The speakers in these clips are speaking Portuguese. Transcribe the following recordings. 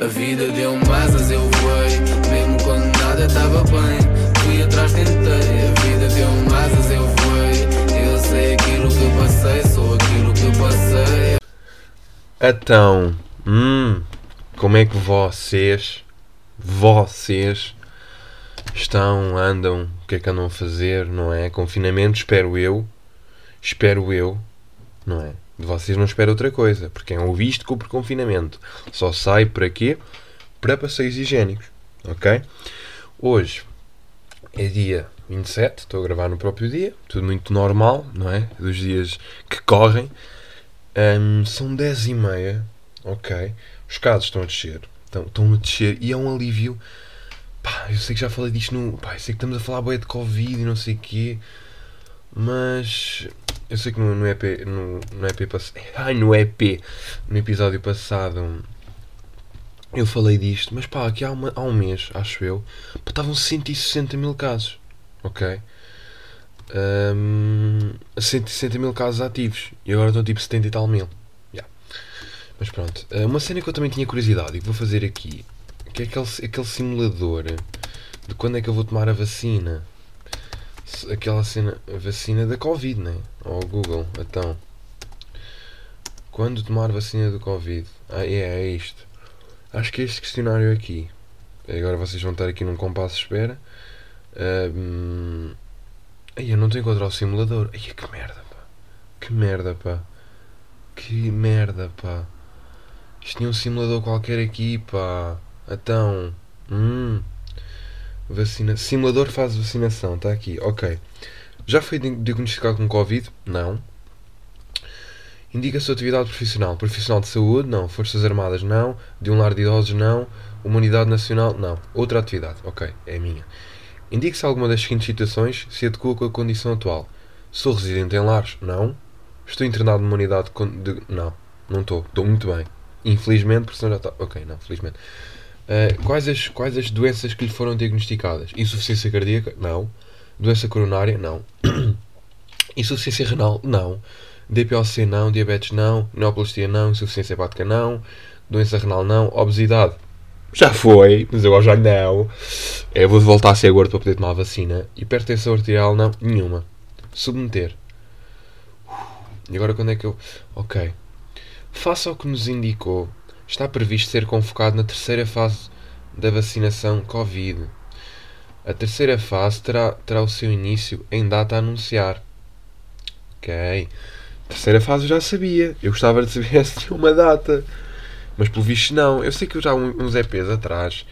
A vida deu-me asas, eu voei. Mesmo quando nada estava bem, fui atrás, tentei. A vida deu-me asas, eu voei. Eu sei aquilo que passei, sou aquilo que passei. Então, hum, como é que vocês, vocês, estão, andam, o que é que andam a fazer, não é? Confinamento, espero eu, espero eu, não é? De vocês não espero outra coisa, porque é um visto com o confinamento. Só sai para quê? Para passeios higiênicos, ok? Hoje é dia 27, estou a gravar no próprio dia, tudo muito normal, não é? Dos dias que correm. Hum, são 10 e meia, ok? Os casos estão a descer, estão, estão a descer e é um alívio. Pá, eu sei que já falei disto no. Pá, eu sei que estamos a falar boia de Covid e não sei o quê, mas eu sei que no, no EP. No, no EP passado. Ai, no EP! No episódio passado eu falei disto, mas pá, aqui há, uma, há um mês, acho eu, pá, estavam 160 mil casos, ok? Um, 160 mil casos ativos e agora estão tipo 70 e tal mil. Yeah. Mas pronto, Uh, uma cena que eu também tinha curiosidade e que vou fazer aqui, que é aquele, aquele simulador de quando é que eu vou tomar a vacina. Aquela cena, vacina da Covid, né? Ou Google, então. Quando tomar vacina do Covid? Ah, é, é isto. Acho que este questionário aqui. Agora vocês vão estar aqui num compasso de espera. Ai, eu não estou a encontrar o simulador. Ai, que merda, pá. Que merda, pá. Que merda, pá. Isto tinha um simulador qualquer aqui, pá. Então. Hum. Vacina. Simulador faz vacinação, está aqui. Ok. Já foi di- diagnosticado com Covid? Não. Indica a sua atividade profissional. Profissional de saúde? Não. Forças Armadas? Não. De um lar de idosos? Não. Humanidade Nacional? Não. Outra atividade? Ok, é a minha. Indique-se alguma das seguintes situações se adequa com a condição atual. Sou residente em lares? Não. Estou internado numa unidade de... Não. Não estou. Estou muito bem. Infelizmente, porque senão já está... Ok, não, felizmente. Uh, quais, as, quais as doenças que lhe foram diagnosticadas? Insuficiência cardíaca? Não. Doença coronária? Não. Insuficiência renal? Não. DPOC? Não. Diabetes? Não. Neoplastia? Não. Insuficiência hepática? Não. Doença renal? Não. Obesidade? Já foi, mas eu já não. É, vou voltar a ser gordo para poder tomar a vacina. Hipertensão arterial? Não. Nenhuma. Submeter. E agora quando é que eu... Ok. Faça o que nos indicou. Está previsto ser convocado na terceira fase da vacinação Covid. A terceira fase terá, terá o seu início em data a anunciar. Ok. Terceira fase eu já sabia. Eu gostava de saber se tinha uma data. Mas pelo visto não. Eu sei que eu já há uns EPs atrás.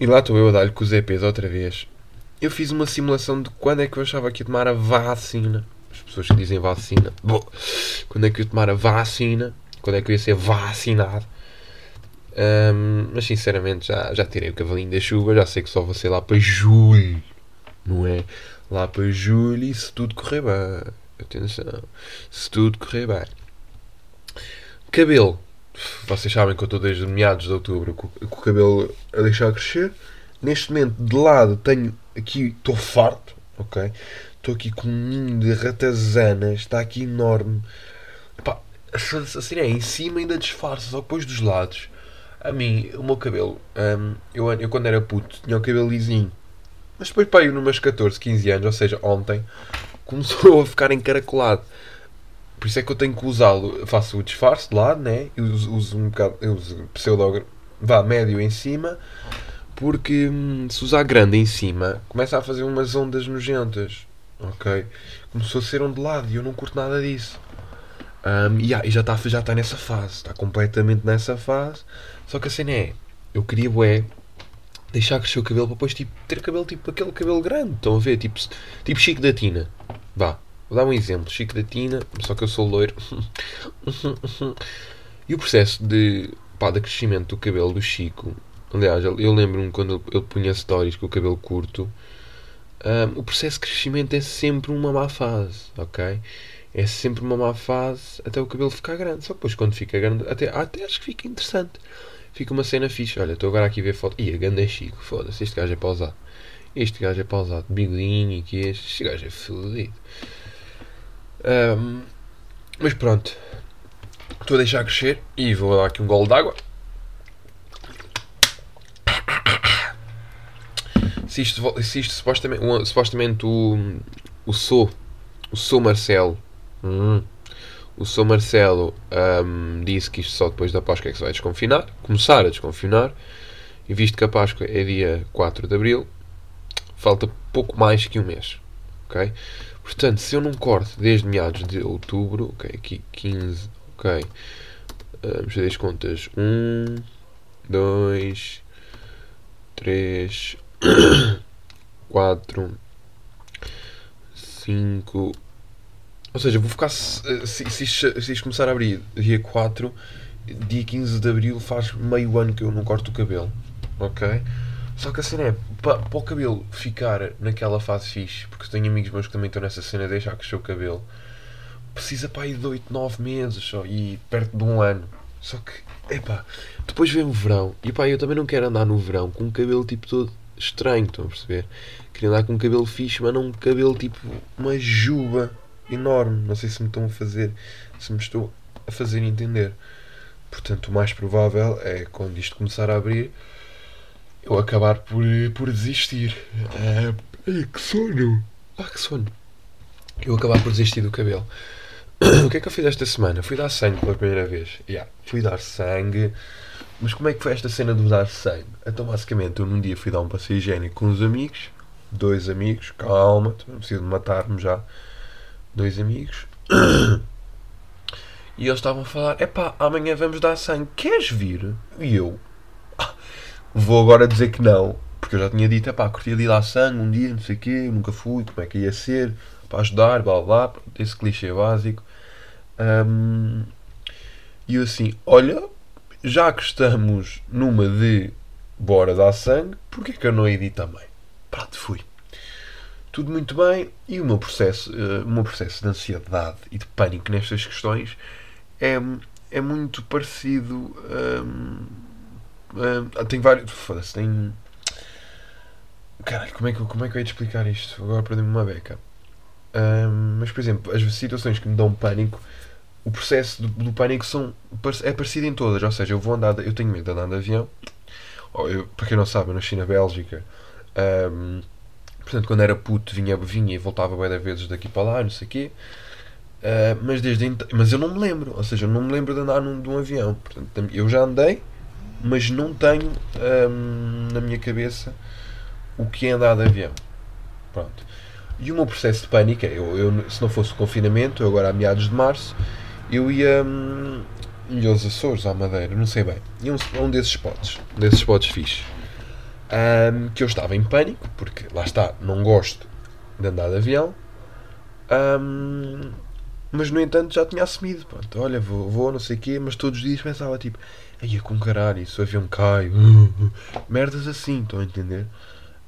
E lá estou eu a dar-lhe com os EPs outra vez. Eu fiz uma simulação de quando é que eu achava que ia tomar a vacina. As pessoas que dizem vacina. Bom, quando é que eu ia tomar a vacina. Quando é que eu ia ser vacinado. Ahm, mas sinceramente já, já tirei o cavalinho da chuva. Já sei que só vou ser lá para julho. Não é? Lá para julho e se tudo correr bem. Atenção. Se tudo correr bem. Cabelo. Vocês sabem que eu estou desde meados de outubro com, com o cabelo a deixar crescer. Neste momento, de lado, tenho aqui. Estou farto, ok? Estou aqui com um ninho de ratazanas. Está aqui enorme. Epá, assim é, em cima ainda disfarça, só depois dos lados. A mim, o meu cabelo, hum, eu, eu quando era puto tinha o cabelo lisinho. Mas depois, pá, eu numas 14, 15 anos, ou seja, ontem, começou a ficar encaracolado. Por isso é que eu tenho que usá-lo. Faço o disfarce de lado, né? Eu uso, uso um bocado. Eu uso pseudo. Vá, médio em cima. Porque hum, se usar grande em cima, começa a fazer umas ondas nojentas. Ok? Começou a ser um de lado e eu não curto nada disso. Hum, e, ah, e já está já tá nessa fase. Está completamente nessa fase. Só que a cena é. Eu queria, bué, deixar crescer o cabelo para depois tipo, ter cabelo tipo aquele cabelo grande. Estão a ver? Tipo, tipo Chico da Tina. Vá. Vou dar um exemplo. Chico da Tina, só que eu sou loiro. e o processo de, pá, de crescimento do cabelo do Chico. Aliás, eu lembro-me quando ele, punha stories com o cabelo curto. hum, o processo de crescimento é sempre uma má fase, ok? é sempre uma má fase até o cabelo ficar grande. Só que depois quando fica grande, até, até acho que fica interessante. Fica uma cena fixe. Olha, estou agora aqui a ver foto. Ih, a grande é chico, foda-se, este gajo é pausado. Este gajo é pausado, bigodinho e que este, este gajo é fodido. Um, mas pronto, estou a deixar crescer e vou dar aqui um gole d'água. Se isto, se isto supostamente, supostamente o, o Sou, o Sou Marcelo, hum, o Sou Marcelo hum, disse que isto só depois da Páscoa é que se vai desconfinar, começar a desconfinar, e visto que a Páscoa é dia 4 de Abril, falta pouco mais que um mês, ok? Portanto, se eu não corto desde meados de outubro, ok, aqui 15, ok, vamos fazer as contas, 1, 2, 3, 4, 5. Ou seja, vou ficar. Se, se, se, isto, se isto começar a abrir dia 4, dia 15 de abril faz meio ano que eu não corto o cabelo. Ok? Só que a cena é, para, para o cabelo ficar naquela fase fixe, porque tenho amigos meus que também estão nessa cena de deixar crescer o cabelo, precisa para aí de 8, 9 meses só, e perto de um ano. Só que, epá, depois vem o verão, e pá, eu também não quero andar no verão com um cabelo tipo todo estranho, estão a perceber? Queria andar com um cabelo fixe, mas não um cabelo tipo uma juba enorme. Não sei se me estão a fazer, se me estou a fazer entender. Portanto, o mais provável é quando isto começar a abrir, eu acabar por, por desistir. Ah, que sono! Ah, que sono! Eu acabar por desistir do cabelo. o que é que eu fiz esta semana? Fui dar sangue pela primeira vez. Yeah, fui dar sangue. Mas como é que foi esta cena de dar sangue? Então, basicamente, eu num dia fui dar um passeio higiênico com uns amigos. Dois amigos, calma, não preciso matar-me já. Dois amigos. E eles estavam a falar: epá, amanhã vamos dar sangue, queres vir? E eu, "Ah, vou agora dizer que não, porque eu já tinha dito: epá, curtia de ir dar sangue um dia, não sei o quê, nunca fui, como é que ia ser, para ajudar, blá blá, esse clichê básico. Hum, e eu assim: olha, já que estamos numa de bora dar sangue, porque é que eu não hei de também? Pronto, fui. Tudo muito bem e o meu processo, eh, o meu processo de ansiedade e de pânico nestas questões é, é muito parecido. hum, hum, tem vários. Foda-se, tem. Caralho, como é, que, como é que eu ia te explicar isto? Agora perdi-me uma beca. Mas, por exemplo, as situações que me dão pânico, o processo do, do pânico são, é parecido em todas. Ou seja, eu vou andar. eu tenho medo de andar de avião. Eu- para quem não sabe, eu nasci na Bélgica. Hum, portanto, quando era puto, vinha, vinha e voltava bem vezes daqui para lá, não sei o quê. Uh, mas desde então, mas eu não me lembro, ou seja, eu não me lembro de andar num, de um avião. Portanto, eu já andei, mas não tenho hum, na minha cabeça o que é andar de avião. Pronto. E o meu processo de pânico é, eu, eu, se não fosse o confinamento, agora a meados de março, eu ia, hum, ia aos Açores, à Madeira, não sei bem. Ia um, um desses spots, um desses spots fixes. Hum, que eu estava em pânico, porque lá está, não gosto de andar de avião. Hum, mas no entanto já tinha assumido, pronto, olha, vou, vou, não sei o quê, mas todos os dias pensava tipo, aí com caralho, se o avião cai, merdas assim, estão a entender?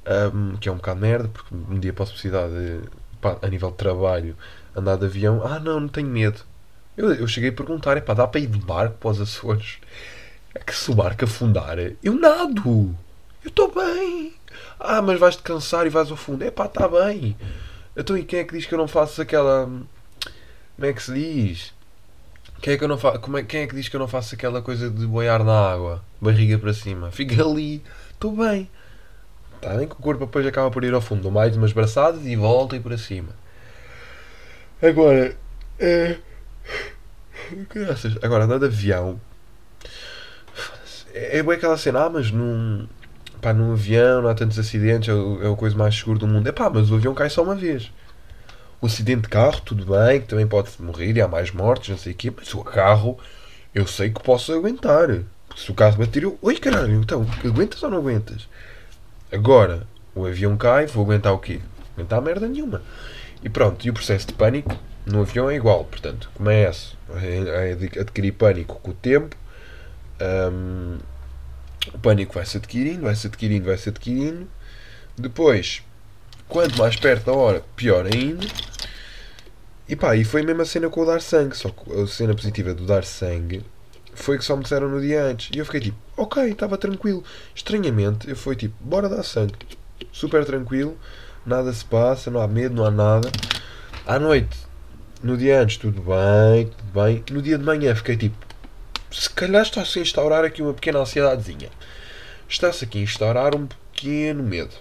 Ahm, que é um bocado merda, porque um dia posso precisar de, pá, a nível de trabalho, andar de avião, ah não, não tenho medo. Eu, eu cheguei a perguntar, é pá, dá para ir de barco para os Açores? É que se o barco afundar, eu nado, eu estou bem. Ah, mas vais-te cansar e vais ao fundo, é pá, está bem. Então e quem é que diz que eu não faço aquela como é que se diz? Quem é que, eu não fa... Como é... Quem é que diz que eu não faço aquela coisa de boiar na água? Barriga para cima. Fica ali. Estou bem. Está bem que o corpo depois acaba por ir ao fundo. Mais umas braçadas e volta e para cima. Agora. É... Graças. Agora, andar de avião. É, é bem aquela cena. Ah, mas num... Pá, num avião não há tantos acidentes. É o, é coisa mais seguro do mundo. É pá, mas o avião cai só uma vez. O acidente de carro, tudo bem, que também pode morrer e há mais mortes, não sei o quê, mas o carro eu sei que posso aguentar. Porque se o carro bater, eu. Oi caralho, então, aguentas ou não aguentas? Agora, o avião cai, vou aguentar o quê? Aguentar merda nenhuma. E pronto, e o processo de pânico no avião é igual, portanto, começo a adquirir pânico com o tempo. hum, o pânico vai-se adquirindo, vai-se adquirindo, vai-se adquirindo. Depois, quanto mais perto da hora, pior ainda. E pá, e foi a mesma cena com o dar sangue. Só que a cena positiva do dar sangue foi que só me disseram no dia antes. E eu fiquei tipo, ok, estava tranquilo. Estranhamente, eu fui tipo, bora dar sangue. Super tranquilo, nada se passa, não há medo, não há nada. À noite, no dia antes, tudo bem, tudo bem. No dia de manhã fiquei tipo, se calhar está-se a instaurar aqui uma pequena ansiedadezinha. Está-se aqui a instaurar um pequeno medo.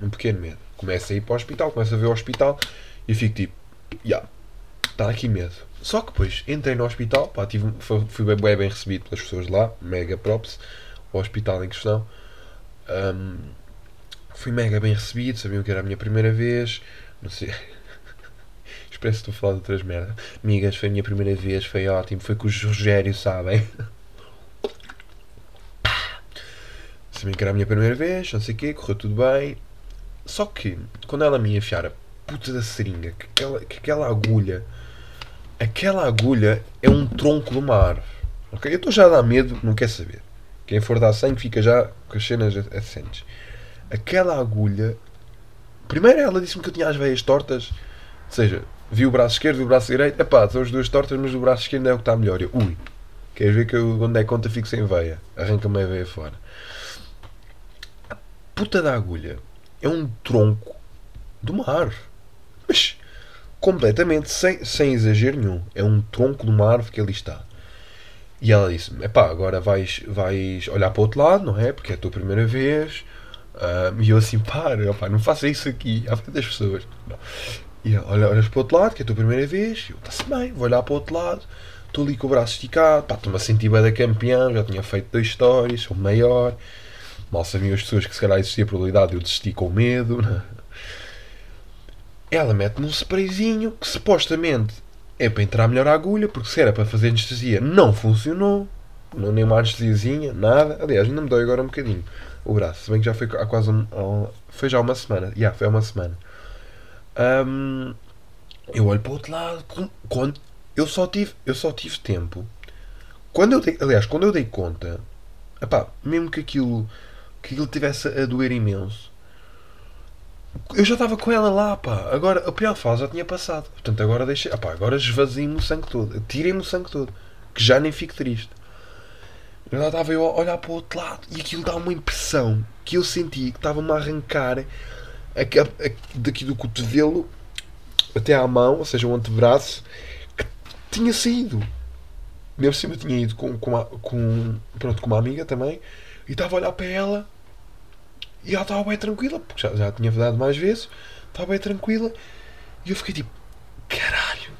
um pequeno medo. Começo a ir para o hospital, começo a ver o hospital e fico tipo, já, yeah, está aqui medo. Só que depois entrei no hospital, pá, tive, fui, fui bem, bem, bem recebido pelas pessoas lá, mega props, o hospital em questão. Um, fui mega bem recebido, sabiam que era a minha primeira vez, não sei. Parece que estou a falar de outras merdas. Amigas, foi a minha primeira vez, foi ótimo, foi com o Rogério, sabem? Sabiam que era a minha primeira vez, não sei o quê, correu tudo bem. Só que, quando ela me enfiar a puta da seringa, que aquela, que aquela agulha, aquela agulha é um tronco de uma árvore. Ok? Eu estou já a dar medo, não quer saber. Quem for dar sangue fica já com as cenas assentes. Aquela agulha. Primeiro ela disse-me que eu tinha as veias tortas. Ou seja, vi o braço esquerdo e o braço direito. Epá, são as duas tortas, mas o braço esquerdo é o que está melhor. Eu, ui, queres ver que eu, onde é conta fico sem veia? Arranca-me a veia fora. A puta da agulha é um tronco uma árvore. Mas completamente, sem, sem exagero nenhum. É um tronco de uma árvore que ali está. E ela disse-me: Epá, agora vais, vais olhar para o outro lado, não é? Porque é a tua primeira vez. Uh, e eu assim: Para, opa, não faça isso aqui à frente das pessoas. Não. E olha, olhas para o outro lado, que é a tua primeira vez. Eu: Está-se bem, vou olhar para o outro lado. Estou ali com o braço esticado. Estou-me a sentir bem da campeão. Já tinha feito dois stories, sou maior. Mal sabiam as pessoas que se calhar existia a probabilidade de eu desistir com medo. Né? Ela mete-me um sprayzinho que supostamente é para entrar melhor a agulha, porque se era para fazer anestesia, não funcionou. Não, nem uma anestesiazinha, nada. Aliás, ainda me dói agora um bocadinho o braço. Se bem que já foi há quase um, foi já uma semana. Já, yeah, foi uma semana. Um, eu olho para o outro lado. Quando, eu, só tive, eu só tive tempo. Quando eu dei, aliás, quando eu dei conta, epá, mesmo que aquilo, que aquilo tivesse a doer imenso, eu já estava com ela lá, pá. Agora, a pior fase já tinha passado. Portanto, agora deixei. Pá, agora esvaziei-me o sangue todo. Tirei-me o sangue todo. Que já nem fico triste. Lá estava eu a olhar para o outro lado e aquilo dá uma impressão que eu senti que estava-me a arrancar daqui do cotovelo até à mão, ou seja, o antebraço, que tinha saído. Mesmo assim, eu tinha ido com, com, com, pronto, com uma amiga também e estava a olhar para ela e ela estava bem tranquila, porque já, já tinha dado mais vezes, estava bem tranquila. E eu fiquei tipo, caralho,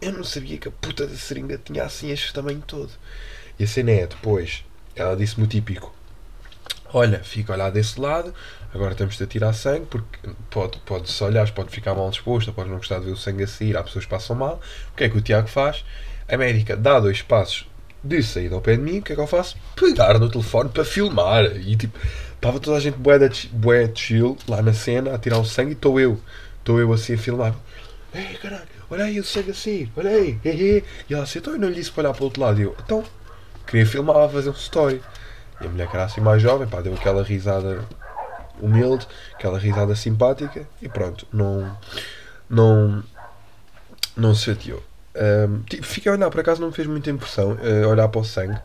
eu não sabia que a puta da seringa tinha assim este tamanho todo. E a cena é, depois, ela disse-me o típico: Olha, fica lá desse lado, agora temos-te a tirar sangue, porque pode, pode se olhares, pode ficar mal disposto, pode não gostar de ver o sangue a sair, há pessoas que passam mal. O que é que o Tiago faz? A médica dá dois passos de saída ao pé de mim, o que é que eu faço? Pegar no telefone para filmar. E tipo, Estava toda a gente bué, de, bué chill lá na cena a tirar o sangue e estou eu. Estou eu assim a filmar. Ei, caralho, olha aí o sangue assim, olha aí. E ela assim, então eu não lhe disse para olhar para o outro lado. E eu, então, queria filmar, a fazer um story. E a mulher que era assim mais jovem, pá, deu aquela risada humilde, aquela risada simpática e pronto, não. Não. Não se chateou. Um, fiquei a olhar, por acaso não me fez muita impressão uh, olhar para o sangue.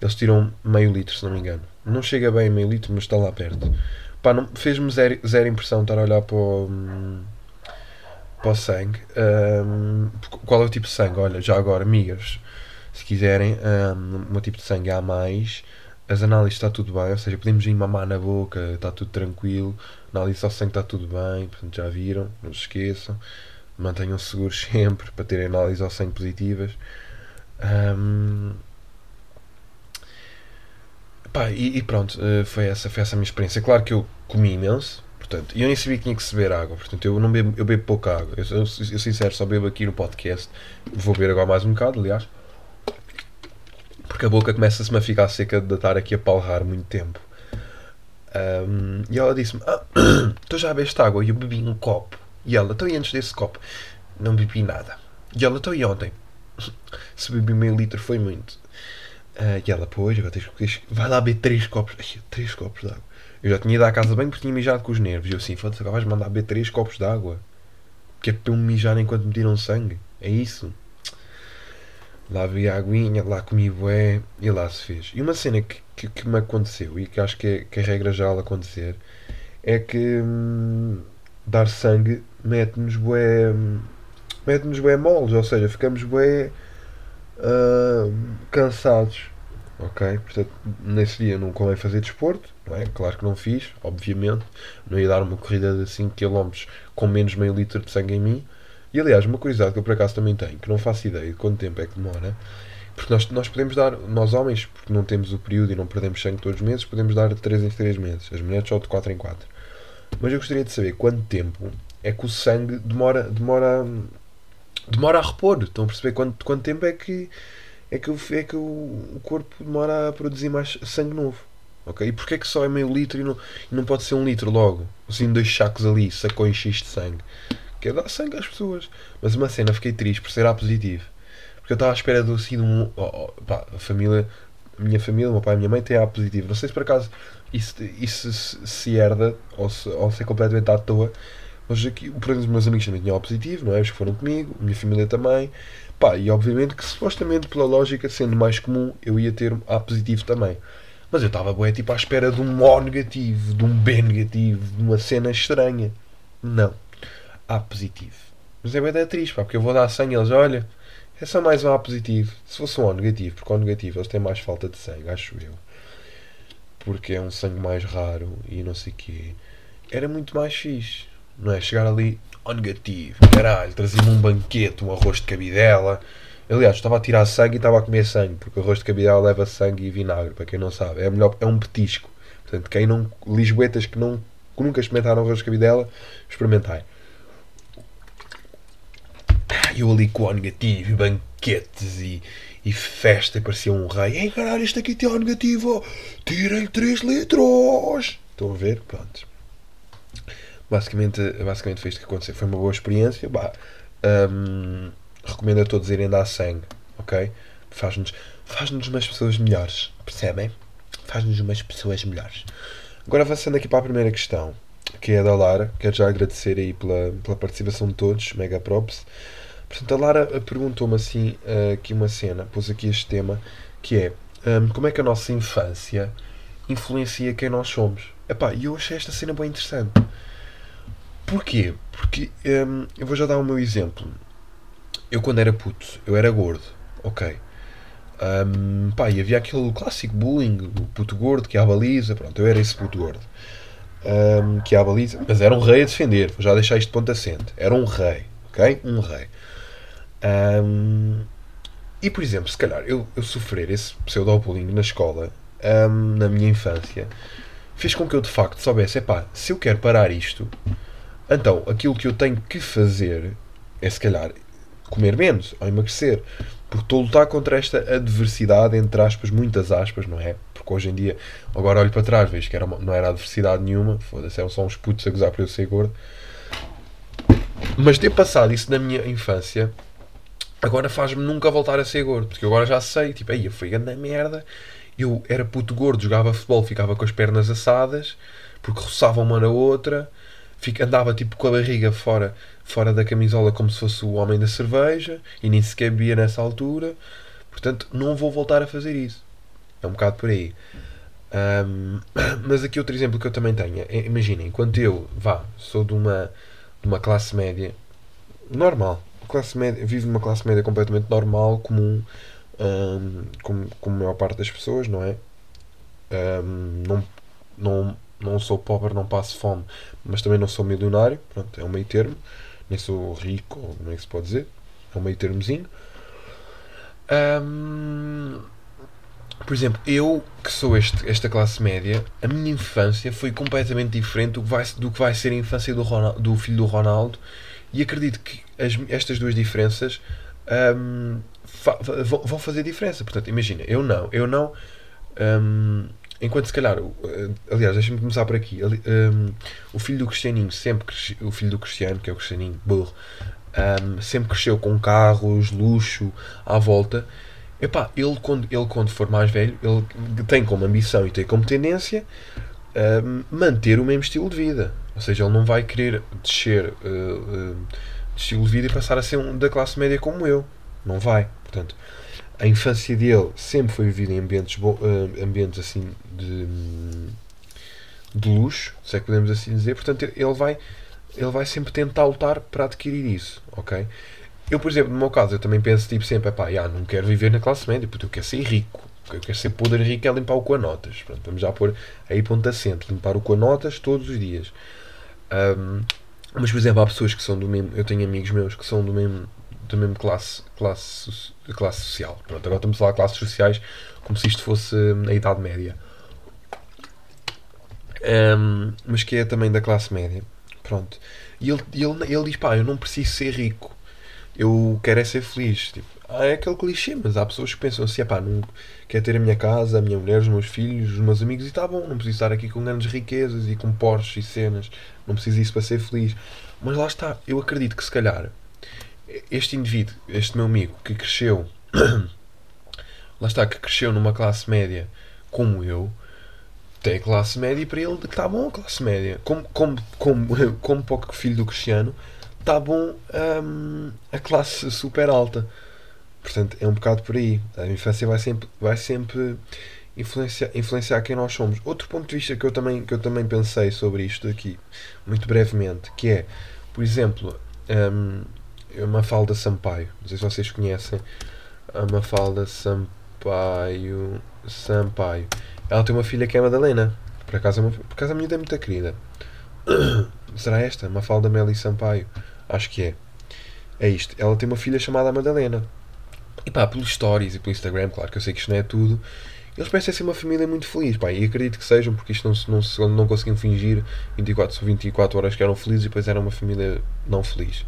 Eles tiram meio litro, se não me engano. Não chega bem a meio litro, mas está lá perto. Pá, não, fez-me zero, zero impressão estar a olhar para o, para o sangue. Um, qual é o tipo de sangue? Olha, já agora, amigas, se quiserem um, um tipo de sangue há mais, as análises está tudo bem, ou seja, podemos ir mamar na boca, está tudo tranquilo, análise ao sangue está tudo bem, portanto já viram, não se esqueçam, mantenham-se seguros sempre para terem análises ao sangue positivas. Um, Pá, e, e, pronto, eh, foi essa, foi essa a minha experiência. Claro que eu comi imenso, portanto, e eu nem sabia que tinha que beber água, portanto, eu não bebo, eu bebo pouca água. Eu, eu, eu sincero, só bebo aqui no podcast. Vou beber agora mais um bocado, aliás, porque a boca começa-se-me a ficar seca de estar aqui a palrar muito tempo. Um, e ela disse-me: ah, Tu já bebeste água? E eu bebi um copo. E ela: Então, e antes desse copo? Não bebi nada. E ela: Então, e ontem? Se bebi meio litro, foi muito. Uh, e ela, pois, agora tens, tens, vai lá beber 3 copos. Ai, 3 copos de água. Eu já tinha ido à casa bem porque tinha mijado com os nervos. E eu assim, foda-se, agora vais mandar beber 3 copos de água. Que é para eu mijar enquanto me tiram sangue. É isso. Lá vi a aguinha, lá comi bué e lá se fez. E uma cena que, que, que me aconteceu e que acho que é, que é regra já acontecer é que hum, dar sangue mete-nos bué. Hum, mete-nos bué moles, ou seja, ficamos bué uh, cansados. ok? Portanto, nesse dia não convém fazer desporto, não é? Claro que não fiz, obviamente. Não ia dar uma corrida de 5 km com menos meio litro de sangue em mim. E aliás, uma curiosidade que eu por acaso também tenho, que não faço ideia de quanto tempo é que demora, porque nós, nós podemos dar, nós homens, porque não temos o período e não perdemos sangue todos os meses, podemos dar de 3 em 3 meses. As mulheres só de 4 em 4. Mas eu gostaria de saber quanto tempo é que o sangue demora, demora, demora a repor. Estão a perceber quanto, quanto tempo é que, é que, o, é que o, corpo demora a produzir mais sangue novo. Ok? E porquê é que só é meio litro e não, e não pode ser um litro logo? Assim, dois sacos ali, sacões X de sangue. Quer dar sangue às pessoas. Mas uma cena, fiquei triste por ser A positivo. Porque eu estava à espera do assim, de um. Oh, oh, pá, a família, a minha família, o meu pai e a minha mãe têm A positivo. Não sei se por acaso isso, isso se, se herda ou se, ou se é completamente à toa. Mas aqui, por exemplo, os meus amigos também tinham A positivo, não é? Os que foram comigo, a minha família também. Pá, e obviamente que supostamente, pela lógica, sendo mais comum, eu ia ter A positivo também. Mas eu estava bué, tipo à espera de um O negativo, de um B negativo, de uma cena estranha. Não. A positivo. Mas é bem triste, pá, porque eu vou dar sangue e eles, olha, é só mais um A positivo. Se fosse um O negativo, porque o negativo eles têm mais falta de sangue, acho eu. Porque é um sangue mais raro e não sei o quê. Era muito mais fixe, não é? Chegar ali, O negativo, caralho, trazia-me um banquete, um arroz de cabidela. Aliás, estava a tirar sangue e estava a comer sangue, porque o arroz de cabidela leva sangue e vinagre, para quem não sabe. É, melhor, é um petisco. Portanto, quem não. Lisboetas que, não, que nunca experimentaram arroz de cabidela, experimentai. Eu ali com o negativo, e banquetes e, e festa, parecia um rei. Ei caralho, este aqui tem o negativo, tirem-lhe 3 litros. Estão a ver? Pronto. Basicamente, basicamente foi isto que aconteceu. Foi uma boa experiência. Bah, hum, recomendo a todos irem dar sangue, ok? Faz-nos faz umas pessoas melhores, percebem? Faz-nos umas pessoas melhores. Agora avançando aqui para a primeira questão, que é a da Lara. Quero já agradecer aí pela, pela participação de todos, mega props. Portanto, a Lara perguntou-me assim uh, aqui uma cena, pôs aqui este tema, que é um, como é que a nossa infância influencia quem nós somos. E eu achei esta cena bem interessante. Porquê? Porque um, eu vou já dar o meu exemplo. Eu quando era puto, eu era gordo, ok. Um, pá, e havia aquele clássico bullying, o puto gordo que a baliza, pronto, eu era esse puto gordo. Um, que a baliza, mas era um rei a defender, vou já deixar isto ponto assente. Era um rei, ok? Um rei. Um, e por exemplo, se calhar eu, eu sofrer esse pseudo-bullying na escola, um, na minha infância, fez com que eu de facto soubesse: epá, se eu quero parar isto, então aquilo que eu tenho que fazer é se calhar comer menos ou emagrecer. Porque estou a lutar contra esta adversidade, entre aspas, muitas aspas, não é? Porque hoje em dia, agora olho para trás, vejo que era uma, não era adversidade nenhuma, foda-se, eram só uns putos a gozar para eu ser gordo. Mas ter passado isso na minha infância agora faz-me nunca voltar a ser gordo, porque agora já sei, tipo, aí eu fui grande merda, eu era puto gordo, jogava futebol, ficava com as pernas assadas, porque roçava uma na outra, andava tipo com a barriga fora, fora da camisola como se fosse o homem da cerveja, e nem sequer bebia nessa altura, portanto não vou voltar a fazer isso. É um bocado por aí. Um, mas aqui outro exemplo que eu também tenho, é, imaginem, enquanto eu, vá, sou de uma, de uma classe média normal, classe média, vivo numa classe média completamente normal, comum, um, como, como a maior parte das pessoas, não é? Um, não, não, não sou pobre, não passo fome, mas também não sou milionário, pronto, é um meio termo, nem sou rico, como é que se pode dizer, é um meio termozinho. Um, por exemplo, eu que sou este, esta classe média, a minha infância foi completamente diferente do que vai, do que vai ser a infância do, do filho do Ronaldo e acredito que as, estas duas diferenças um, fa, vão, fazer diferença. Portanto, imagina, eu não, eu não. Um, enquanto se calhar, aliás, deixa-me começar por aqui. Um, o filho do Cristianinho, sempre o filho do Cristiano, que é o Cristianinho burro, sempre cresceu com carros, luxo à volta. Epá, ele quando, ele quando for mais velho, ele tem como ambição e tem como tendência manter o mesmo estilo de vida. Ou seja, ele não vai querer descer uh, uh, de estilo de vida e passar a ser um da classe média como eu. Não vai. Portanto, a infância dele sempre foi vivida em ambientes, uh, ambientes assim de, de luxo, se é que podemos assim dizer. Portanto, ele vai, ele vai sempre tentar lutar para adquirir isso. Ok? Eu, por exemplo, no meu caso, eu também penso tipo sempre, pá, não quero viver na classe média, porque eu quero ser rico. Eu quero ser podre rico é limpar o com a notas. Pronto, vamos já pôr aí ponto acento. Limpar o com a notas todos os dias. Um, mas, por exemplo, há pessoas que são do mesmo. Eu tenho amigos meus que são do mesmo, da mesma classe, classe, classe social. Pronto, agora estamos a falar de classes sociais como se isto fosse hum, a Idade Média. Um, mas que é também da classe média. Pronto. E ele, ele, ele diz: pá, eu não preciso ser rico. Eu quero é ser feliz. Tipo, é aquele clichê, mas há pessoas que pensam assim: pá, não quero ter a minha casa, a minha mulher, os meus filhos, os meus amigos e está bom. Não preciso estar aqui com grandes riquezas e com Porsche e cenas. Não preciso disso para ser feliz. Mas lá está. Eu acredito que se calhar este indivíduo, este meu amigo que cresceu, lá está, que cresceu numa classe média como eu tem classe média e para ele está bom a classe média. Como, como, como, como pouco filho do Cristiano, está bom um, a classe super alta. Portanto, é um bocado por aí. A infância vai sempre, vai sempre influenciar, influenciar quem nós somos. Outro ponto de vista que eu, também, que eu também pensei sobre isto aqui, muito brevemente, que é, por exemplo, um, Mafalda Sampaio. Não sei se vocês conhecem a Mafalda Sampaio. Sampaio ela tem uma filha que é Madalena. Por acaso, é uma, por acaso a miúda é muito querida. Será esta? Mafalda Meli Sampaio. Acho que é. É isto. Ela tem uma filha chamada Madalena. E pá, pelos stories e pelo Instagram, claro que eu sei que isto não é tudo. Eles parecem ser uma família muito feliz, pá, e acredito que sejam, porque isto não, não, não conseguiam fingir 24, 24 horas que eram felizes e depois eram uma família não feliz.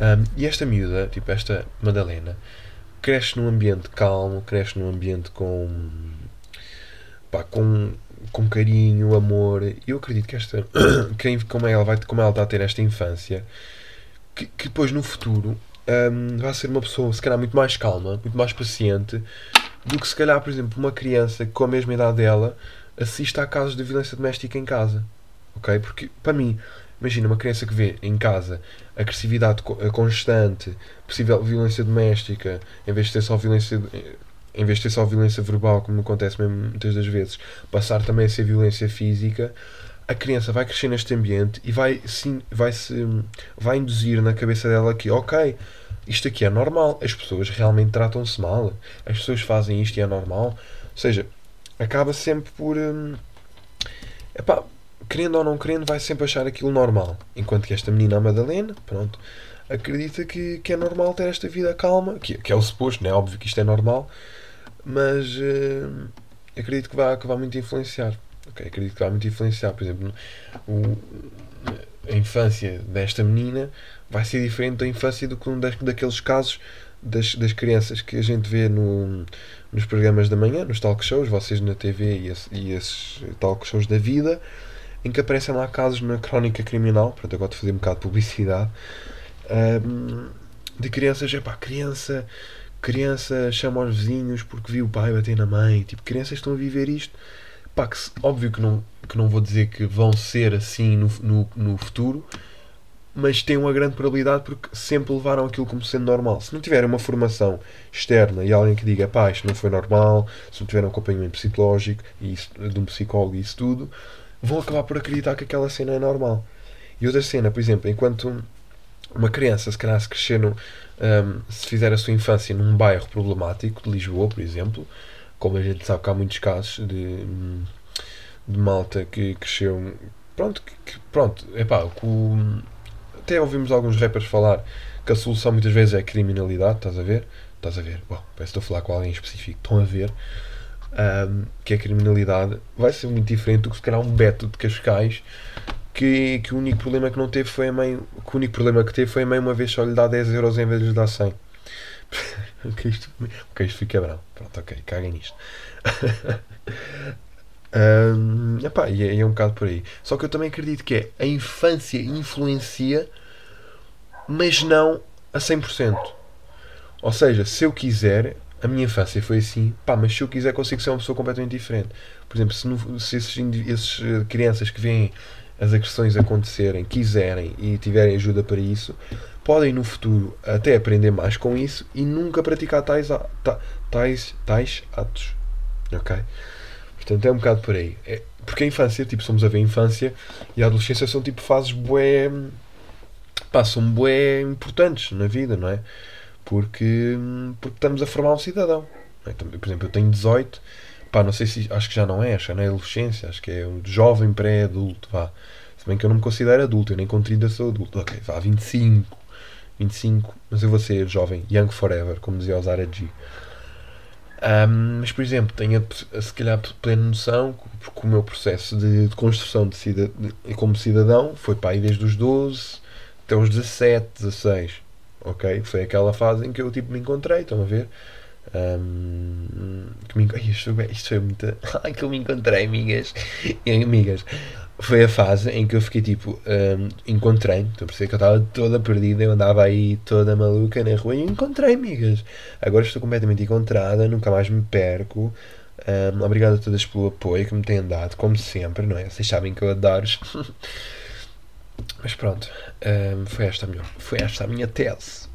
Um, e esta miúda, tipo esta Madalena, cresce num ambiente calmo, cresce num ambiente com pá, com, com carinho, amor. Eu acredito que esta, quem, como, ela vai, como ela está a ter esta infância, que, que depois no futuro um, vai ser uma pessoa, se calhar, muito mais calma, muito mais paciente do que se calhar, por exemplo, uma criança com a mesma idade dela assiste a casos de violência doméstica em casa. Ok? Porque, para mim, imagina uma criança que vê em casa agressividade constante, possível violência doméstica, em vez de ter só violência em vez de ter só violência verbal, como acontece mesmo muitas das vezes, passar também a ser violência física, a criança vai crescer neste ambiente e vai, sim, vai, se, vai induzir na cabeça dela que, ok, isto aqui é normal, as pessoas realmente tratam-se mal, as pessoas fazem isto e é normal. Ou seja, acaba sempre por. Hum, epá, querendo ou não querendo, vai sempre achar aquilo normal. Enquanto que esta menina, a Madalena, pronto, acredita que, que é normal ter esta vida calma, que, que é o suposto, não é óbvio que isto é normal, mas uh, acredito que vai, que vai muito influenciar. Okay, acredito que vai muito influenciar. Por exemplo, o, a infância desta menina vai ser diferente da infância do que um das, daqueles casos das, das crianças que a gente vê no, nos programas da manhã, nos talk shows, vocês na TV e, esse, e esses talk shows da vida, em que aparecem lá casos na crónica criminal. Pronto, agora a fazer um bocado de publicidade. Um, de crianças, é pá, criança criança chama aos vizinhos porque viu o pai bater na mãe. Tipo, crianças estão a viver isto. Pá, que, óbvio que não, que não vou dizer que vão ser assim no, no, no futuro, mas tem uma grande probabilidade porque sempre levaram aquilo como sendo normal. Se não tiverem uma formação externa e alguém que diga pá, isto não foi normal, se não tiverem um acompanhamento psicológico e isso, de um psicólogo e isso tudo, vão acabar por acreditar que aquela cena é normal. E outra cena, por exemplo, enquanto uma criança, se calhar se crescer no, um, se fizer a sua infância num bairro problemático de Lisboa, por exemplo, como a gente sabe que há muitos casos de, de malta que cresceu. Pronto, que, pronto, epá, com, até ouvimos alguns rappers falar que a solução muitas vezes é criminalidade, estás a ver? Estás a ver? Bom, parece que estou a falar com alguém específico, estão a ver. Um, que é criminalidade vai ser muito diferente do que se calhar um Beto de Cascais que, que o único problema que não teve foi a mãe. Que o único problema que teve foi a mãe uma vez só lhe dar 10 euros em vez de lhe dar 100. Ok, isto, ok, isto fica bravo. Pronto, ok, caguem nisto. um, epá, e, é, é um bocado por aí. Só que eu também acredito que é a infância influencia, mas não a 100%. Ou seja, se eu quiser, a minha infância foi assim, pá, mas se eu quiser consigo ser uma pessoa completamente diferente. Por exemplo, se, no, se esses, esses eh, crianças que vêm as agressões acontecerem, quiserem e tiverem ajuda para isso, podem no futuro até aprender mais com isso e nunca praticar tais, tais, tais atos. Ok? Portanto, é um bocado por aí. É, porque a infância, tipo, somos a ver a infância e a adolescência são tipo fases bué. Pá, são bué importantes na vida, não é? Porque, porque estamos a formar um cidadão. é? Por exemplo, eu tenho 18, pá, não sei se. Acho que já não é, acho que é na adolescência, acho que é um jovem pré-adulto, vá. Se bem que eu não me considero adulto, eu nem com 30 sou adulto. Ok, vá, 25, 25, mas eu vou ser jovem, young forever, como dizia o Zara G. Um, mas, por exemplo, tenho a, se calhar plena noção que o meu processo de, de construção de, como cidadão foi para aí desde os 12 até os 17, 16. Ok? Foi aquela fase em que eu tipo, me encontrei, estão a ver? Um, que me, isto, isto foi muito. Ai, que eu me encontrei, amigas. Amigas, foi a fase em que eu fiquei tipo, um, encontrei, estou a perceber que eu estava toda perdida, eu andava aí toda maluca na rua e encontrei, amigas. Agora estou completamente encontrada, nunca mais me perco. Um, obrigado a todas pelo apoio que me têm dado, como sempre, não é? Vocês sabem que eu adoro. Mas pronto, um, foi, esta a minha, foi esta a minha tese.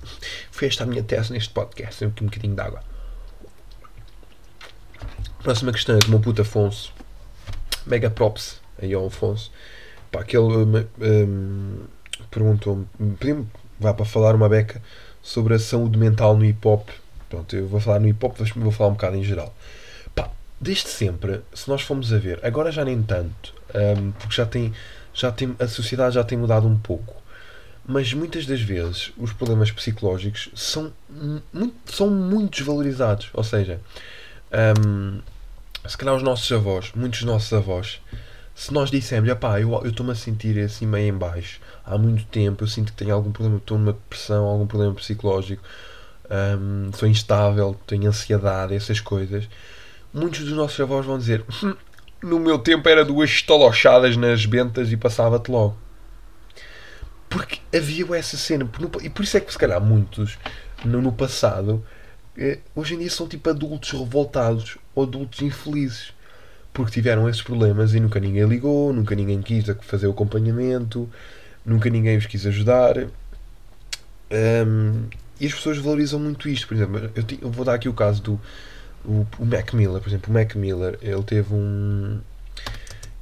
Foi esta a minha tese neste podcast. Um bocadinho de água. Próxima questão é de meu puto Afonso. Mega props aí ao Afonso. Pá, que ele um, um, perguntou-me, pediu-me, vá para falar uma beca sobre a saúde mental no hip hop. Pronto, eu vou falar no hip hop, mas vou falar um bocado em geral. Pá, desde sempre, se nós formos a ver, agora já nem tanto, um, porque já tem, já tem, a sociedade já tem mudado um pouco. Mas muitas das vezes os problemas psicológicos são muito, são muito desvalorizados. Ou seja, um, se calhar os nossos avós, muitos dos nossos avós, se nós dissermos, pá, eu estou-me a sentir assim meio em baixo há muito tempo, eu sinto que tenho algum problema, estou numa depressão, algum problema psicológico, um, sou instável, tenho ansiedade, essas coisas, muitos dos nossos avós vão dizer, hum, no meu tempo era duas estalochadas nas bentas e passava-te logo. Porque havia essa cena, e por isso é que se calhar muitos no, no passado, eh, hoje em dia são tipo adultos revoltados ou adultos infelizes porque tiveram esses problemas e nunca ninguém ligou, nunca ninguém quis fazer o acompanhamento, nunca ninguém os quis ajudar. Um, e as pessoas valorizam muito isto. Por exemplo, eu, eu vou dar aqui o caso do o, o, Mac Miller. Por exemplo, o Mac Miller, ele teve um.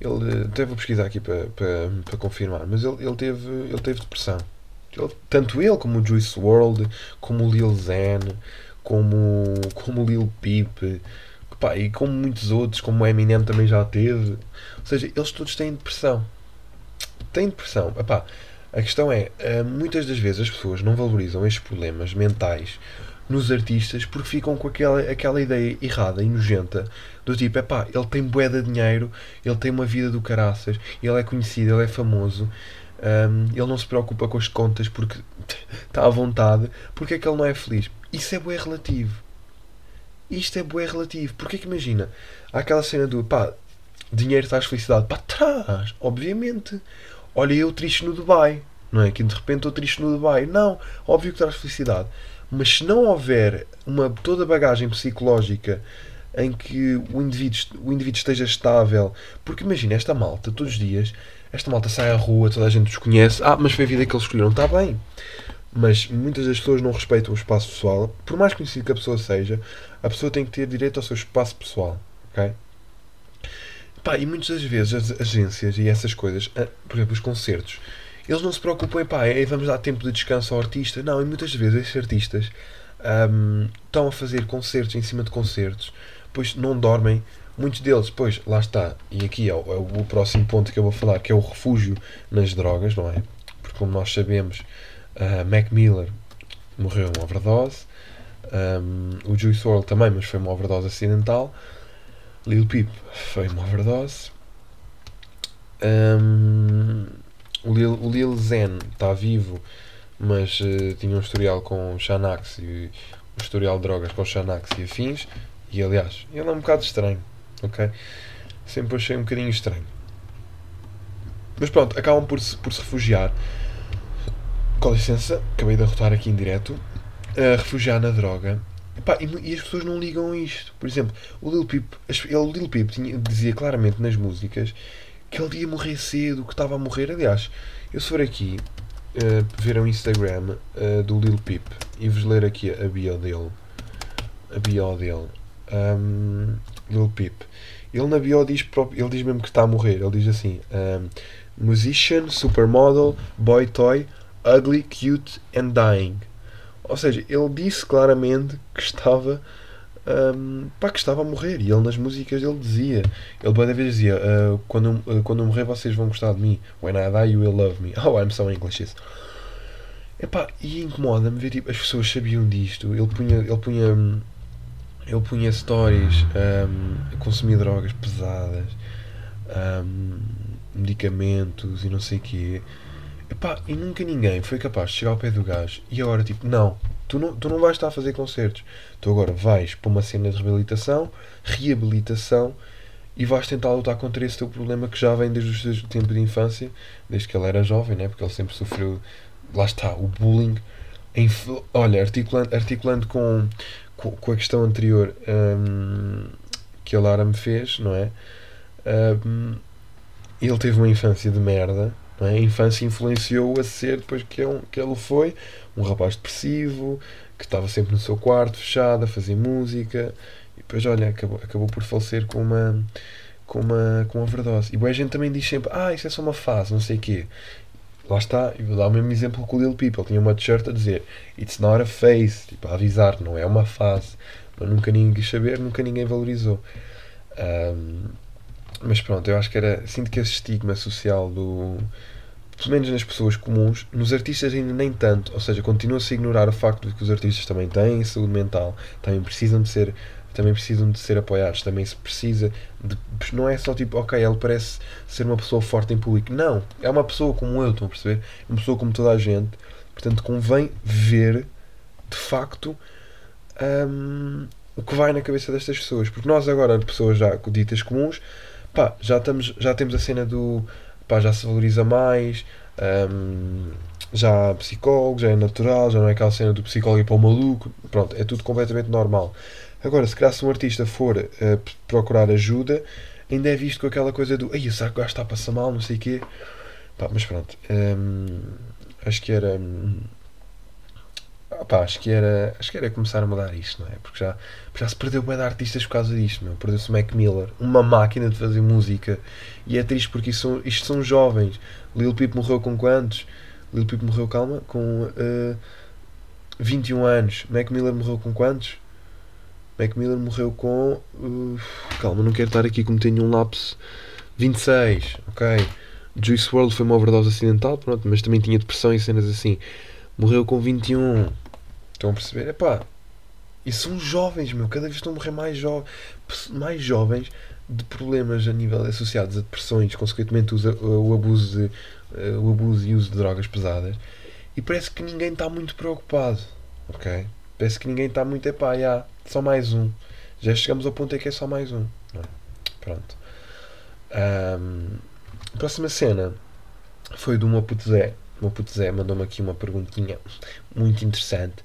Ele, até vou pesquisar aqui para, para, para confirmar, mas ele, ele, teve, ele teve depressão. Ele, tanto ele como o Juice World, como o Lil Zen, como, como o Lil Peep, Pá, e como muitos outros, como o Eminem também já teve. Ou seja, eles todos têm depressão. Têm depressão. Epá, a questão é, eh, muitas das vezes as pessoas não valorizam estes problemas mentais nos artistas porque ficam com aquela, aquela ideia errada e nojenta do tipo, epá, ele tem bué de dinheiro, ele tem uma vida do caraças, ele é conhecido, ele é famoso, um, ehm, ele não se preocupa com as contas porque está à vontade, porque é que ele não é feliz? Isso é bué relativo isto é bué relativo. Porque é que imagina, há aquela cena do pá, dinheiro traz felicidade. Pá, traz, obviamente. Olha, eu triste no Dubai, não é? Que de repente estou triste no Dubai. Não, óbvio que traz felicidade. Mas se não houver uma toda a bagagem psicológica em que o indivíduo, o indivíduo esteja estável, porque imagina, esta malta, todos os dias, esta malta sai à rua, toda a gente os conhece, ah, mas foi a vida que eles escolheram, está bem. Mas muitas das pessoas não respeitam o espaço pessoal, por mais conhecido que a pessoa seja, a pessoa tem que ter direito ao seu espaço pessoal, ok? Pá, e muitas das vezes as agências e essas coisas, por exemplo, os concertos, eles não se preocupam pá, vamos dar tempo de descanso ao artista. Não, e muitas vezes esses artistas um, estão a fazer concertos em cima de concertos, pois não dormem. Muitos deles, pois, lá está, e aqui é o, é o próximo ponto que eu vou falar, que é o refúgio nas drogas, não é? Porque como nós sabemos, uh, Mac Miller morreu em overdose, um, o Juice WRLD também, mas foi uma overdose acidental. Lil Peep foi uma overdose. Um, o, Lil, o Lil Zen está vivo, mas uh, tinha um historial com Xanax e um historial de drogas com Xanax e afins. E aliás, ele é um bocado estranho, ok? Sempre achei um bocadinho estranho. Mas pronto, acabam por se, por se refugiar. Com licença, acabei de derrotar aqui em direto a refugiar na droga. Epá, e, as pessoas não ligam a isto. Por exemplo, o Lil Peep, ele, o Lil Peep tinha, dizia claramente nas músicas que ele ia morrer cedo, que estava a morrer. Aliás, eu se for aqui uh, ver o Instagram uh, do Lil Peep e vos ler aqui a bio dele. A bio dele. Um, Lil Peep. Ele na bio diz, ele diz mesmo que está a morrer. Ele diz assim: um, Musician, supermodel, boy toy, ugly, cute and dying. Ou seja, ele disse claramente que estava um, pá, que estava a morrer. E ele nas músicas ele dizia, ele boa vez dizia, uh, quando, uh, quando eu morrer vocês vão gostar de mim. When I die you will love me. Oh, I'm so English. Isso. Epá, e incomoda-me ver tipo, as pessoas sabiam disto. Ele punha, ele punha, ele punha stories um, consumir drogas pesadas, um, medicamentos e não sei o quê. Epá, e nunca ninguém foi capaz de chegar ao pé do gajo e agora tipo, não, tu não, tu não vais estar a fazer concertos. Tu agora vais para uma cena de reabilitação, reabilitação e vais tentar lutar contra esse teu problema que já vem desde o tempo de infância, desde que ele era jovem, né? porque ele sempre sofreu, lá está, o bullying. Em, olha, articulando, articulando com, com, com a questão anterior um, que a Lara me fez, não é? Um, ele teve uma infância de merda, é? A infância influenciou-o a ser, depois que, um, que ele foi, um rapaz depressivo, que estava sempre no seu quarto, fechado, a fazer música, e depois, olha, acabou, acabou por falecer com uma, com uma, com uma overdose. E boa gente também diz sempre, ah, isso é só uma fase, não sei o quê. Lá está, e vou dar o mesmo exemplo com o Lil People. Tinha uma t-shirt a dizer It's not a phase, tipo, a avisar, não é uma fase. Mas nunca ninguém quis saber, nunca ninguém valorizou. Um, mas pronto, eu acho que era. Sinto que esse estigma social do. Pelo menos nas pessoas comuns, nos artistas ainda nem tanto. Ou seja, continua-se a ignorar o facto de que os artistas também têm saúde mental, também precisam de ser também precisam de ser apoiados, também se precisa de, não é só tipo, ok, ele parece ser uma pessoa forte em público, não, é uma pessoa como eu, estão a perceber? Uma pessoa como toda a gente, portanto convém ver de facto um, o que vai na cabeça destas pessoas, porque nós agora, pessoas já ditas comuns, pá, já, estamos, já temos a cena do pá, já se valoriza mais, um, já há psicólogo, já é natural, já não é aquela cena do psicólogo ir para o maluco, pronto, é tudo completamente normal. Agora, se calhar se um artista for uh, procurar ajuda, ainda é visto com aquela coisa do ai, será que o gajo está a passar mal, não sei o quê. Pá, mas pronto, um, acho que era. Um, Opa, acho que era acho que era começar a mudar isto, não é? Porque já, já se perdeu bem de artistas por causa disto. Perdeu-se Mac Miller, uma máquina de fazer música. E é triste porque isto são, isto são jovens. Lil Peep morreu com quantos? Lil Peep morreu, calma, com uh, 21 anos. Mac Miller morreu com quantos? Mac Miller morreu com. Uh, calma, não quero estar aqui como tenho um lapso. 26, ok. Juice World foi uma overdose acidental, pronto, mas também tinha depressão e cenas assim. Morreu com 21. Estão a perceber? Epá, e são jovens, meu. Cada vez estão a morrer mais, jo mais jovens de problemas a nível associados a depressões, consequentemente o, abuso de, uh, o abuso e uso de drogas pesadas. E parece que ninguém está muito preocupado, ok? Parece que ninguém está muito, epá, já, só mais um. Já chegamos ao ponto em que é só mais um. É? Pronto. Um, próxima cena foi do meu puto Zé. O meu puto Zé mandou-me aqui uma perguntinha muito interessante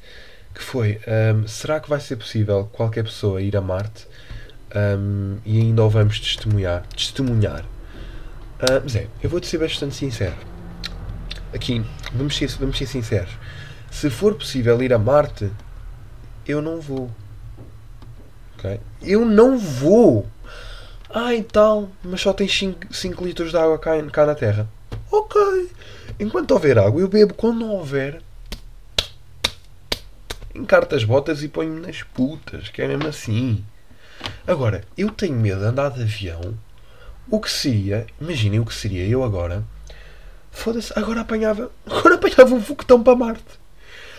que foi um, será que vai ser possível qualquer pessoa ir a Marte? Um, e ainda o vamos testemunhar testemunhar. Zé, eu vou-te ser bastante sincero. Aqui, vamos ser, vamos ser sinceros. Se for possível ir a Marte eu não vou. Ok? eu não vou! E tal, mas só tens 5 litros de água cá, cá na Terra. Ok enquanto houver água eu bebo quando não houver encarto as botas e ponho-me nas putas, que é mesmo assim. Agora, eu tenho medo de andar de avião. O que seria, imaginem o que seria eu agora. Foda-se, agora apanhava, agora apanhava um foguetão para Marte.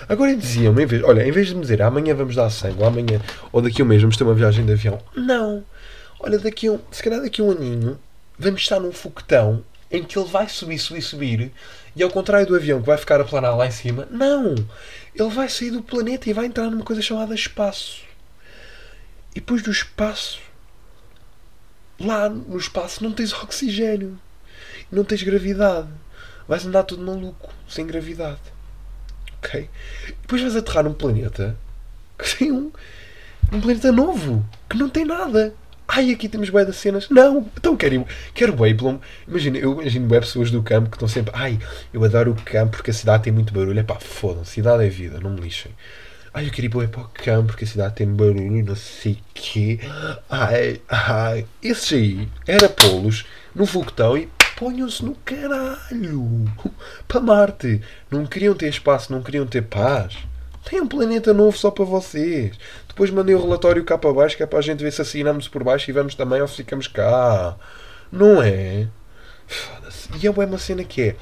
Agora diziam-me, em vez, olha, em vez de me dizer amanhã vamos dar sangue, ou amanhã, ou daqui a um mês vamos ter uma viagem de avião. Não. Olha, daqui um, se calhar daqui a um aninho, vamos estar num foguetão em que ele vai subir, subir, subir, e ao contrário do avião que vai ficar a planar lá em cima, não! Ele vai sair do planeta e vai entrar numa coisa chamada espaço. E depois do espaço, lá no espaço não tens oxigênio, não tens gravidade. Vais andar todo maluco, sem gravidade. Ok? E depois vais aterrar num planeta que tem um, um planeta novo, que não tem nada. Ai, aqui temos bué das cenas. Não, então quero, quero bué. Imagina, eu imagino bué pessoas do campo que estão sempre. Ai, eu adoro o campo porque a cidade tem muito barulho. É pá, fodam, cidade é vida, não me lixem. Ai, eu queria ir para o campo porque a cidade tem barulho, não sei quê. Ai, ai. Esses aí, era polos no foguetão e ponham-se no caralho. Para Marte. Não queriam ter espaço, não queriam ter paz. Tem um planeta novo só para vocês. Depois mandei o relatório cá para baixo, que é para a gente ver se assinamos por baixo e vamos também ou ficamos cá. Não é? E é uma cena que é.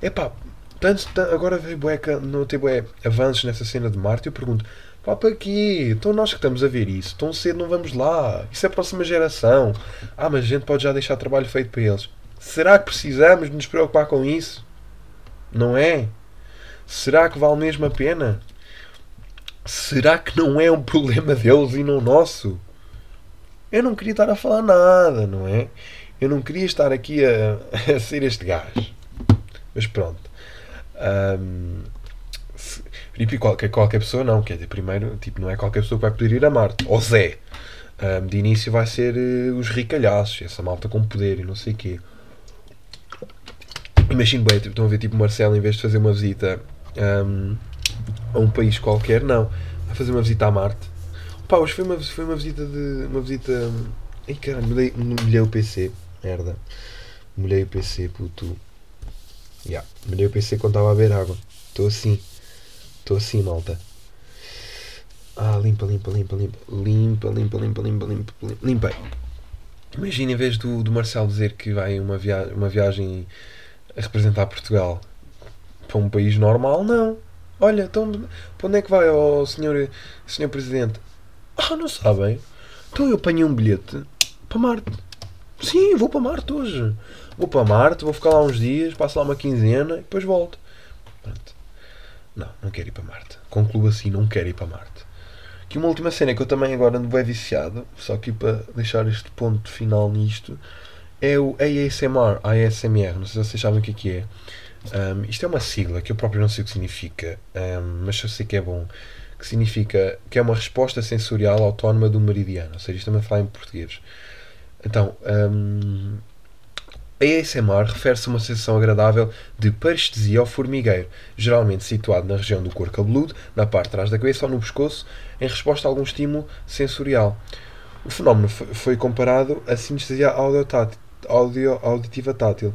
É pá, tanto, agora veio bueca, não tem bué avanços nessa cena de Marte. Eu pergunto, pá, para quê? Então nós que estamos a ver isso, tão cedo não vamos lá. Isso é a próxima geração. Ah, mas a gente pode já deixar trabalho feito para eles. Será que precisamos nos preocupar com isso? Não é? Será que vale mesmo a pena? Será que não é um problema deles e não nosso? Eu não queria estar a falar nada, não é? Eu não queria estar aqui a, a ser este gajo. Mas pronto. Um, se, e qualquer, qualquer pessoa não, quer dizer, primeiro, tipo, não é qualquer pessoa que vai poder ir a Marte. Ou Zé. Um, de início vai ser uh, os ricalhaços, essa malta com poder e não sei o quê. Imagino bem, tipo, estão a ver tipo Marcelo, em vez de fazer uma visita um, a um país qualquer, não. Vai fazer uma visita a Marte. Pá, hoje foi uma, foi uma visita de. Uma visita. Ai caralho, molhei, molhei o PC. Merda. Molhei o PC, puto. Yeah. Molhei o PC quando estava a beber água. Estou assim. Estou assim, malta. Ah, limpa, limpa, limpa, limpa. Limpa, limpa, limpa, limpa, limpa. limpa. Limpei. Imagina, em vez do, do Marcelo dizer que vai uma, via uma viagem a representar Portugal para um país normal, não. Olha, então para onde é que vai, oh, senhor, senhor Presidente? Ah, não sabem? Então eu apanhei um bilhete para Marte. Sim, vou para Marte hoje. Vou para Marte, vou ficar lá uns dias, passo lá uma quinzena e depois volto. Pronto. Não, não quero ir para Marte. Concluo assim, não quero ir para Marte. Que uma última cena que eu também agora ando bem viciado, só que para deixar este ponto final nisto, é o ASMR, ASMR, não sei se vocês sabem o que é que é. Um, isto é uma sigla que eu próprio não sei o que significa, um, mas eu sei que é bom. Que significa que é uma resposta sensorial autónoma do meridiano, ou seja, isto também fala em português. Então, um, a ASMR refere-se a uma sensação agradável de parestesia ao formigueiro, geralmente situado na região do couro cabeludo, na parte de trás da cabeça ou no pescoço, em resposta a algum estímulo sensorial. O fenómeno foi comparado à sinestesia audio, auditiva tátil.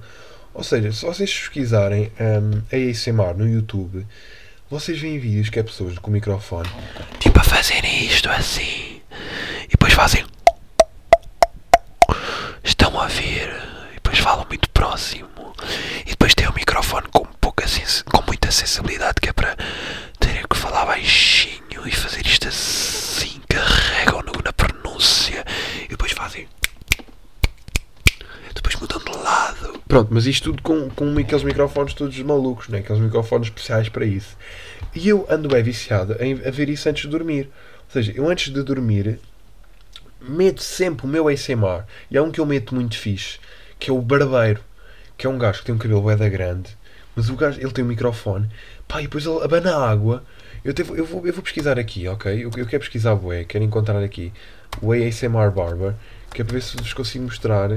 Ou seja, se vocês pesquisarem um, ASMR no YouTube, vocês veem vídeos que é pessoas com o microfone tipo a fazerem isto assim e depois fazem estão a ver? E depois falam muito próximo e depois tem o microfone com, pouca com muita sensibilidade que é para terem que falar baixinho e fazer isto assim, carregam na pronúncia e depois fazem depois mudam de lado. Pronto, mas isto tudo com, com aqueles microfones todos malucos, né? aqueles microfones especiais para isso. E eu ando bem viciado a ver isso antes de dormir. Ou seja, eu antes de dormir meto sempre o meu ASMR. E há um que eu meto muito fixe, que é o barbeiro. Que é um gajo que tem um cabelo da grande, mas o gajo, ele tem um microfone, pá, e depois ele abana a água. Eu, te, eu, vou, eu vou pesquisar aqui, ok? Eu, eu quero pesquisar o quero encontrar aqui o ASMR Barber, que é para ver se vos consigo mostrar.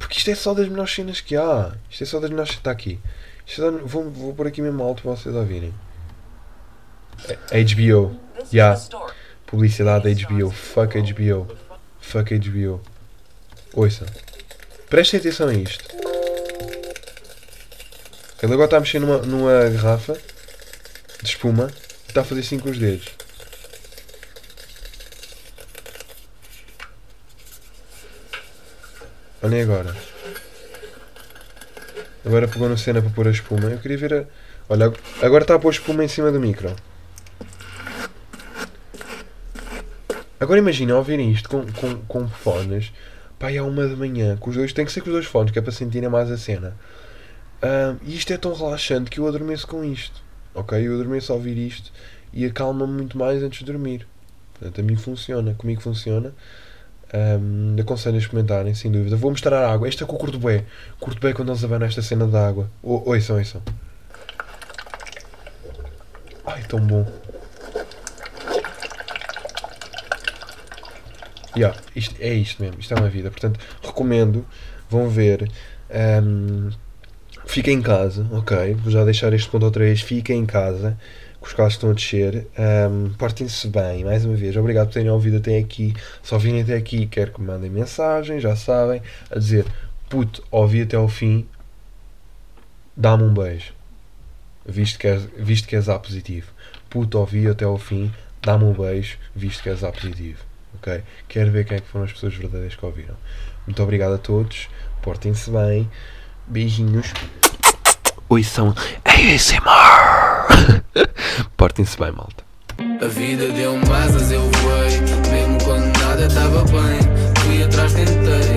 Porque isto é só das melhores cenas que há. Isto é só das melhores. Está aqui. Isto é, vou, vou pôr aqui mesmo alto para vocês ouvirem. HBO. Yeah. Publicidade HBO. Fuck HBO. Fuck HBO. Ouça. Prestem atenção a isto. Ele agora está a mexer numa, numa garrafa de espuma e está a fazer assim com os dedos. Olhem agora. Agora pegou na cena para pôr a espuma. Eu queria ver a. Olha, agora está a pôr espuma em cima do micro. Agora imagina ouvirem isto com, com, com fones. Pai, é uma da manhã. Com os dois, tem que ser com os dois fones, que é para sentirem mais a cena. E isto é tão relaxante que eu adormeço com isto. Ok? Eu adormeço a ouvir isto e acalma-me muito mais antes de dormir. Portanto, a mim funciona. Comigo funciona. Um, aconselho a experimentarem, sem dúvida. Vou mostrar a água. Esta é que eu curto bem. Curto bem quando eles abanam esta cena da água. O, ouçam, ouçam. Ai, tão bom. Yeah, isto, é isto mesmo. Isto é uma vida. Portanto, recomendo. Vão ver. Um, fiquem em casa, ok? Vou já deixar este ponto outra vez. Fiquem em casa que os casos estão a descer. Um, Portem-se bem, mais uma vez. Obrigado por terem ouvido até aqui. Se ouvirem até aqui, quero que me mandem mensagem, já sabem, a dizer puto, ouvi até ao fim, dá-me um beijo. Visto que, és, visto que és A positivo. Puto, ouvi até ao fim, dá-me um beijo, visto que és A positivo. Ok? Quero ver quem é que foram as pessoas verdadeiras que ouviram. Muito obrigado a todos. Portem-se bem. Beijinhos. Oi, são ASMR. Portem-se bem, malta. A vida deu mais asas, eu voei, mesmo quando nada estava bem, fui atrás, tentei.